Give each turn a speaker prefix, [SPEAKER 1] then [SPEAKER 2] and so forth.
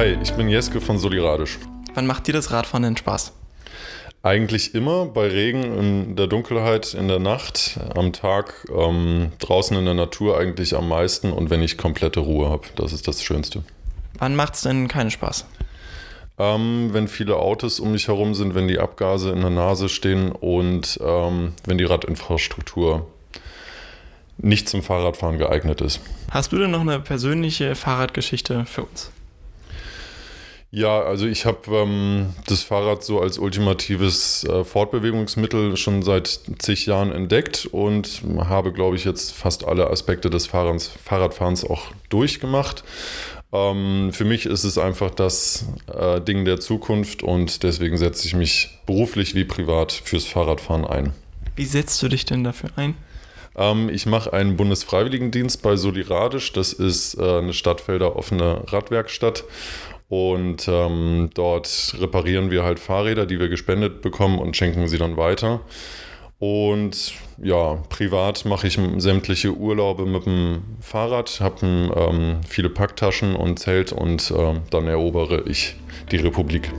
[SPEAKER 1] Hi, ich bin Jeske von Soliradisch.
[SPEAKER 2] Wann macht dir das Radfahren denn Spaß?
[SPEAKER 1] Eigentlich immer bei Regen, in der Dunkelheit, in der Nacht, am Tag, ähm, draußen in der Natur eigentlich am meisten und wenn ich komplette Ruhe habe. Das ist das Schönste.
[SPEAKER 2] Wann macht es denn keinen Spaß?
[SPEAKER 1] Ähm, wenn viele Autos um mich herum sind, wenn die Abgase in der Nase stehen und ähm, wenn die Radinfrastruktur nicht zum Fahrradfahren geeignet ist.
[SPEAKER 2] Hast du denn noch eine persönliche Fahrradgeschichte für uns?
[SPEAKER 1] Ja, also ich habe ähm, das Fahrrad so als ultimatives äh, Fortbewegungsmittel schon seit zig Jahren entdeckt und habe, glaube ich, jetzt fast alle Aspekte des Fahrens, Fahrradfahrens auch durchgemacht. Ähm, für mich ist es einfach das äh, Ding der Zukunft und deswegen setze ich mich beruflich wie privat fürs Fahrradfahren ein.
[SPEAKER 2] Wie setzt du dich denn dafür ein?
[SPEAKER 1] Ähm, ich mache einen Bundesfreiwilligendienst bei Soliradisch. Das ist äh, eine Stadtfelder offene Radwerkstatt. Und ähm, dort reparieren wir halt Fahrräder, die wir gespendet bekommen und schenken sie dann weiter. Und ja, privat mache ich sämtliche Urlaube mit dem Fahrrad, habe ähm, viele Packtaschen und Zelt und äh, dann erobere ich die Republik.